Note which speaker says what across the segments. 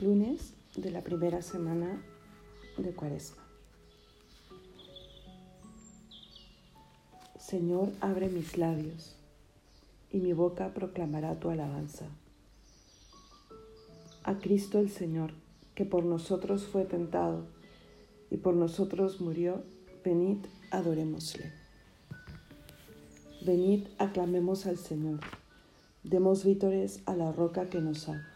Speaker 1: lunes de la primera semana de Cuaresma. Señor, abre mis labios y mi boca proclamará tu alabanza. A Cristo el Señor, que por nosotros fue tentado y por nosotros murió, venid, adorémosle. Venid, aclamemos al Señor, demos vítores a la roca que nos ha.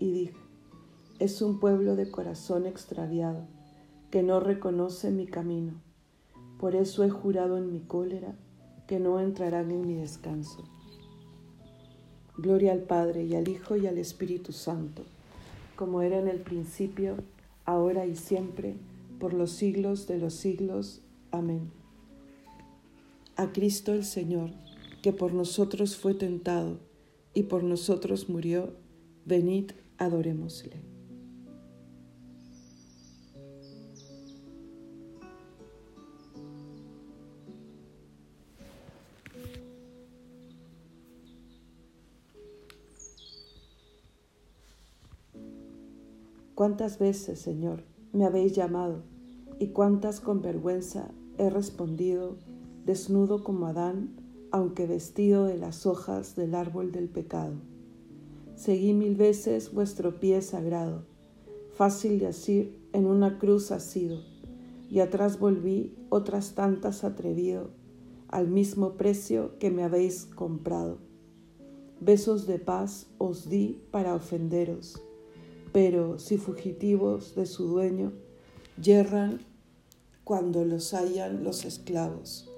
Speaker 1: y dije, es un pueblo de corazón extraviado, que no reconoce mi camino. Por eso he jurado en mi cólera que no entrarán en mi descanso. Gloria al Padre y al Hijo y al Espíritu Santo, como era en el principio, ahora y siempre, por los siglos de los siglos. Amén. A Cristo el Señor, que por nosotros fue tentado y por nosotros murió, venid adorémosle. ¿Cuántas veces, Señor, me habéis llamado y cuántas con vergüenza he respondido, desnudo como Adán, aunque vestido de las hojas del árbol del pecado? Seguí mil veces vuestro pie sagrado, fácil de asir en una cruz asido, y atrás volví otras tantas atrevido, al mismo precio que me habéis comprado. Besos de paz os di para ofenderos, pero si fugitivos de su dueño, yerran cuando los hallan los esclavos.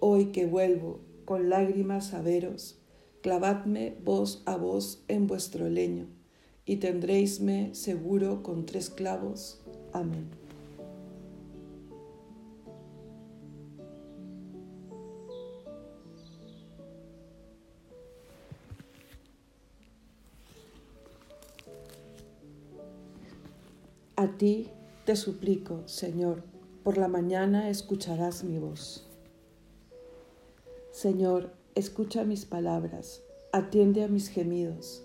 Speaker 1: Hoy que vuelvo con lágrimas a veros, clavadme vos a vos en vuestro leño, y tendréisme seguro con tres clavos. Amén. A ti te suplico, Señor, por la mañana escucharás mi voz. Señor, escucha mis palabras, atiende a mis gemidos,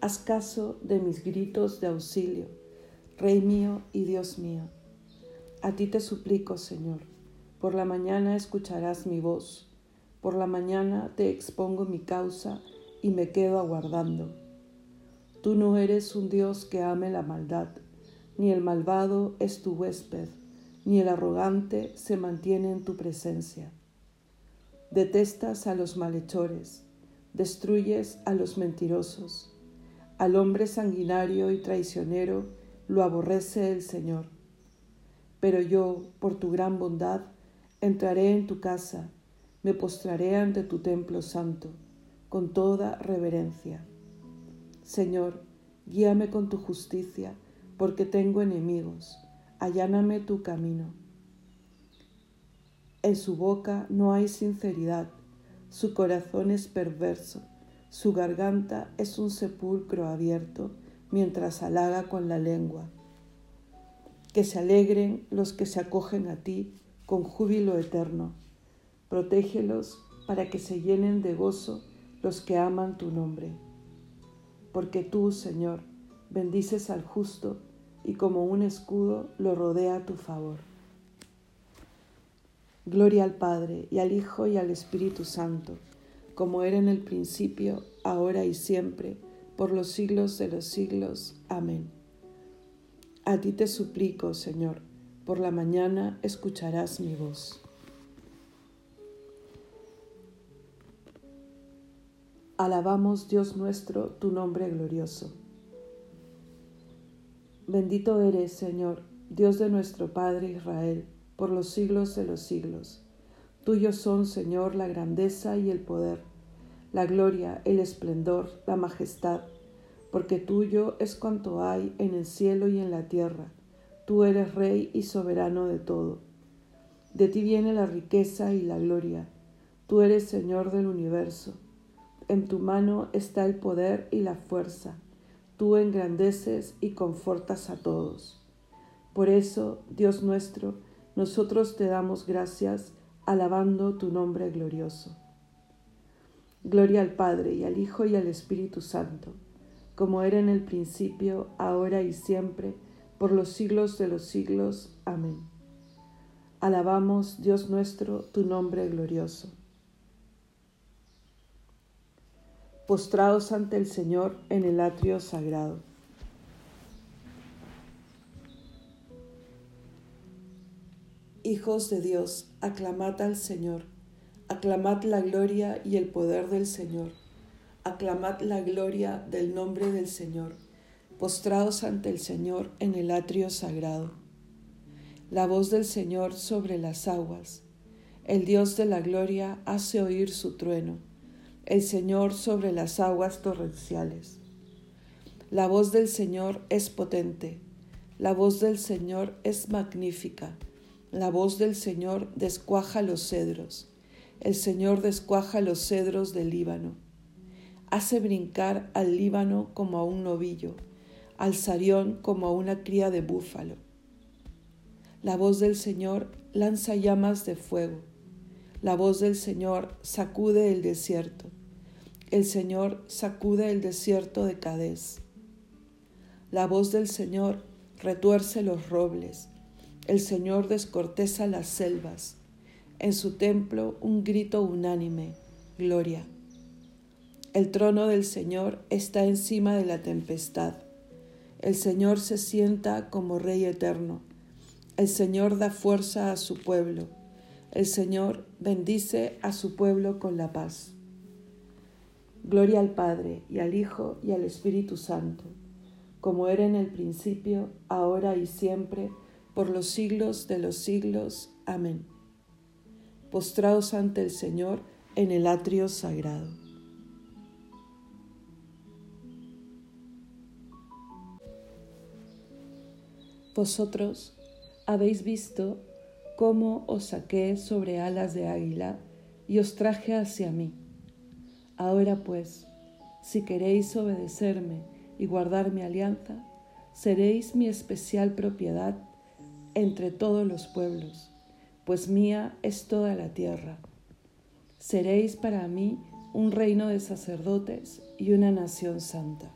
Speaker 1: haz caso de mis gritos de auxilio, Rey mío y Dios mío. A ti te suplico, Señor, por la mañana escucharás mi voz, por la mañana te expongo mi causa y me quedo aguardando. Tú no eres un Dios que ame la maldad, ni el malvado es tu huésped, ni el arrogante se mantiene en tu presencia. Detestas a los malhechores, destruyes a los mentirosos. Al hombre sanguinario y traicionero lo aborrece el Señor. Pero yo, por tu gran bondad, entraré en tu casa, me postraré ante tu templo santo, con toda reverencia. Señor, guíame con tu justicia, porque tengo enemigos, alláname tu camino. En su boca no hay sinceridad, su corazón es perverso, su garganta es un sepulcro abierto mientras halaga con la lengua. Que se alegren los que se acogen a ti con júbilo eterno. Protégelos para que se llenen de gozo los que aman tu nombre. Porque tú, Señor, bendices al justo y como un escudo lo rodea a tu favor. Gloria al Padre, y al Hijo, y al Espíritu Santo, como era en el principio, ahora y siempre, por los siglos de los siglos. Amén. A ti te suplico, Señor, por la mañana escucharás mi voz. Alabamos, Dios nuestro, tu nombre glorioso. Bendito eres, Señor, Dios de nuestro Padre Israel, por los siglos de los siglos. Tuyos son, Señor, la grandeza y el poder, la gloria, el esplendor, la majestad porque tuyo es cuanto hay en el cielo y en la tierra. Tú eres Rey y soberano de todo. De ti viene la riqueza y la gloria. Tú eres Señor del universo. En tu mano está el poder y la fuerza. Tú engrandeces y confortas a todos. Por eso, Dios nuestro, nosotros te damos gracias, alabando tu nombre glorioso. Gloria al Padre y al Hijo y al Espíritu Santo como era en el principio, ahora y siempre, por los siglos de los siglos. Amén. Alabamos, Dios nuestro, tu nombre glorioso. Postrados ante el Señor en el atrio sagrado. Hijos de Dios, aclamad al Señor, aclamad la gloria y el poder del Señor aclamad la gloria del nombre del Señor, postrados ante el Señor en el atrio sagrado. La voz del Señor sobre las aguas. El Dios de la gloria hace oír su trueno. El Señor sobre las aguas torrenciales. La voz del Señor es potente. La voz del Señor es magnífica. La voz del Señor descuaja los cedros. El Señor descuaja los cedros del Líbano hace brincar al Líbano como a un novillo, al Sarión como a una cría de búfalo. La voz del Señor lanza llamas de fuego. La voz del Señor sacude el desierto. El Señor sacude el desierto de Cadés. La voz del Señor retuerce los robles. El Señor descorteza las selvas. En su templo un grito unánime, gloria. El trono del Señor está encima de la tempestad. El Señor se sienta como Rey eterno. El Señor da fuerza a su pueblo. El Señor bendice a su pueblo con la paz. Gloria al Padre y al Hijo y al Espíritu Santo, como era en el principio, ahora y siempre, por los siglos de los siglos. Amén. Postrados ante el Señor en el atrio sagrado. Vosotros habéis visto cómo os saqué sobre alas de águila y os traje hacia mí. Ahora pues, si queréis obedecerme y guardar mi alianza, seréis mi especial propiedad entre todos los pueblos, pues mía es toda la tierra. Seréis para mí un reino de sacerdotes y una nación santa.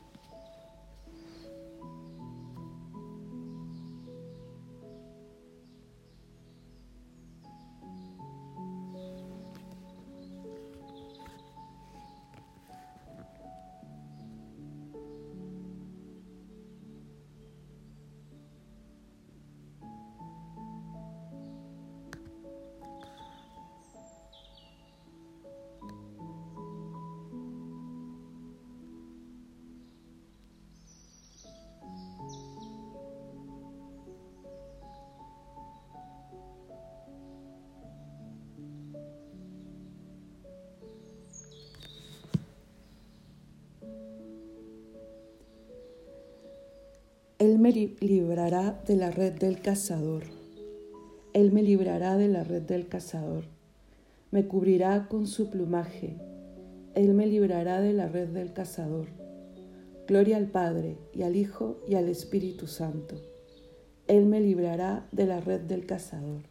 Speaker 1: Él me librará de la red del cazador. Él me librará de la red del cazador. Me cubrirá con su plumaje. Él me librará de la red del cazador. Gloria al Padre y al Hijo y al Espíritu Santo. Él me librará de la red del cazador.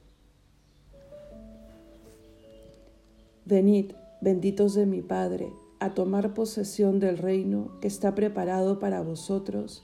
Speaker 1: Venid, benditos de mi Padre, a tomar posesión del reino que está preparado para vosotros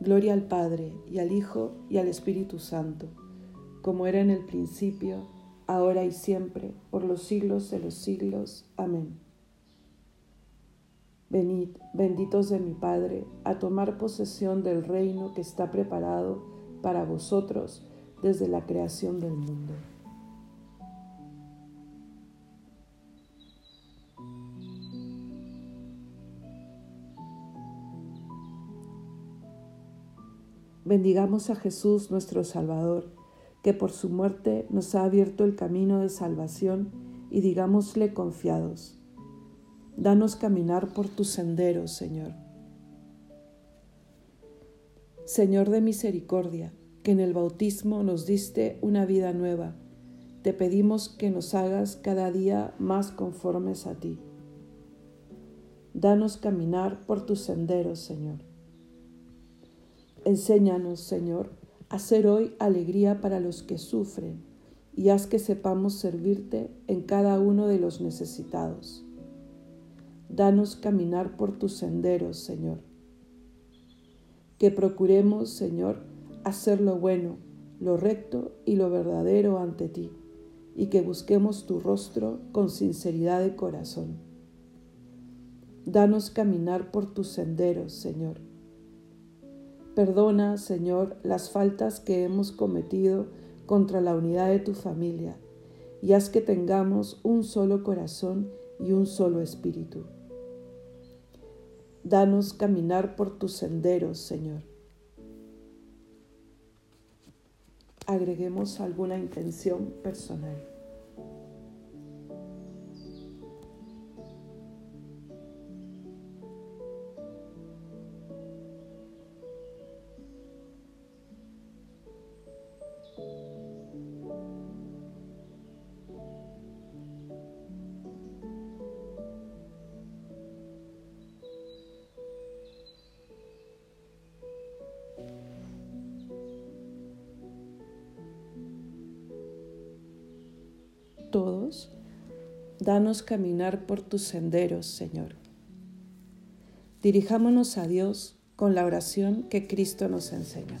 Speaker 1: Gloria al Padre y al Hijo y al Espíritu Santo, como era en el principio, ahora y siempre, por los siglos de los siglos. Amén. Venid, benditos de mi Padre, a tomar posesión del reino que está preparado para vosotros desde la creación del mundo. Bendigamos a Jesús nuestro Salvador, que por su muerte nos ha abierto el camino de salvación y digámosle confiados, danos caminar por tus senderos, Señor. Señor de misericordia, que en el bautismo nos diste una vida nueva. Te pedimos que nos hagas cada día más conformes a ti. Danos caminar por tus senderos, Señor. Enséñanos, Señor, a ser hoy alegría para los que sufren y haz que sepamos servirte en cada uno de los necesitados. Danos caminar por tus senderos, Señor. Que procuremos, Señor, hacer lo bueno, lo recto y lo verdadero ante ti, y que busquemos tu rostro con sinceridad de corazón. Danos caminar por tus senderos, Señor. Perdona, Señor, las faltas que hemos cometido contra la unidad de tu familia, y haz que tengamos un solo corazón y un solo espíritu. Danos caminar por tus senderos, Señor. agreguemos alguna intención personal. Todos, danos caminar por tus senderos, Señor. Dirijámonos a Dios con la oración que Cristo nos enseña.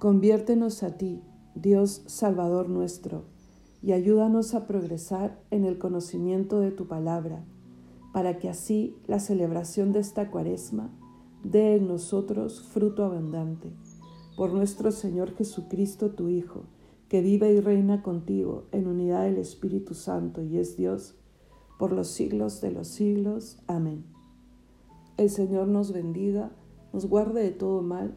Speaker 1: Conviértenos a ti, Dios Salvador nuestro, y ayúdanos a progresar en el conocimiento de tu palabra, para que así la celebración de esta cuaresma dé en nosotros fruto abundante por nuestro Señor Jesucristo, tu Hijo, que vive y reina contigo en unidad del Espíritu Santo y es Dios, por los siglos de los siglos. Amén. El Señor nos bendiga, nos guarde de todo mal